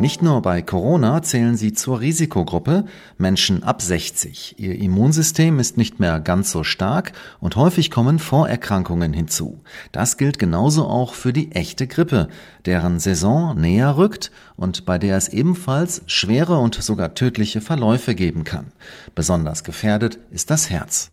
Nicht nur bei Corona zählen sie zur Risikogruppe Menschen ab 60. Ihr Immunsystem ist nicht mehr ganz so stark und häufig kommen Vorerkrankungen hinzu. Das gilt genauso auch für die echte Grippe, deren Saison näher rückt und bei der es ebenfalls schwere und sogar tödliche Verläufe geben kann. Besonders gefährdet ist das Herz.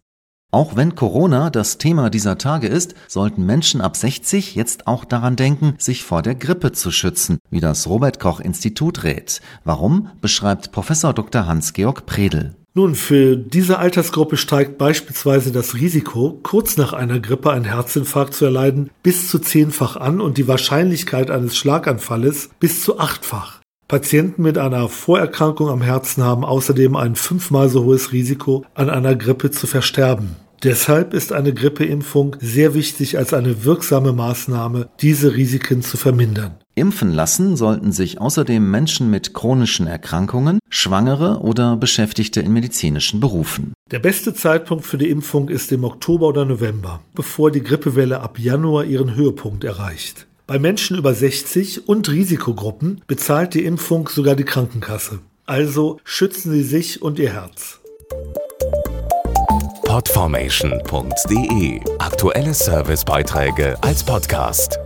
Auch wenn Corona das Thema dieser Tage ist, sollten Menschen ab 60 jetzt auch daran denken, sich vor der Grippe zu schützen, wie das Robert Koch Institut rät. Warum, beschreibt Professor Dr. Hans-Georg Predel. Nun, für diese Altersgruppe steigt beispielsweise das Risiko, kurz nach einer Grippe einen Herzinfarkt zu erleiden, bis zu zehnfach an und die Wahrscheinlichkeit eines Schlaganfalles bis zu achtfach. Patienten mit einer Vorerkrankung am Herzen haben außerdem ein fünfmal so hohes Risiko, an einer Grippe zu versterben. Deshalb ist eine Grippeimpfung sehr wichtig als eine wirksame Maßnahme, diese Risiken zu vermindern. Impfen lassen sollten sich außerdem Menschen mit chronischen Erkrankungen, Schwangere oder Beschäftigte in medizinischen Berufen. Der beste Zeitpunkt für die Impfung ist im Oktober oder November, bevor die Grippewelle ab Januar ihren Höhepunkt erreicht. Bei Menschen über 60 und Risikogruppen bezahlt die Impfung sogar die Krankenkasse. Also schützen Sie sich und Ihr Herz. Podformation.de Aktuelle Servicebeiträge als Podcast.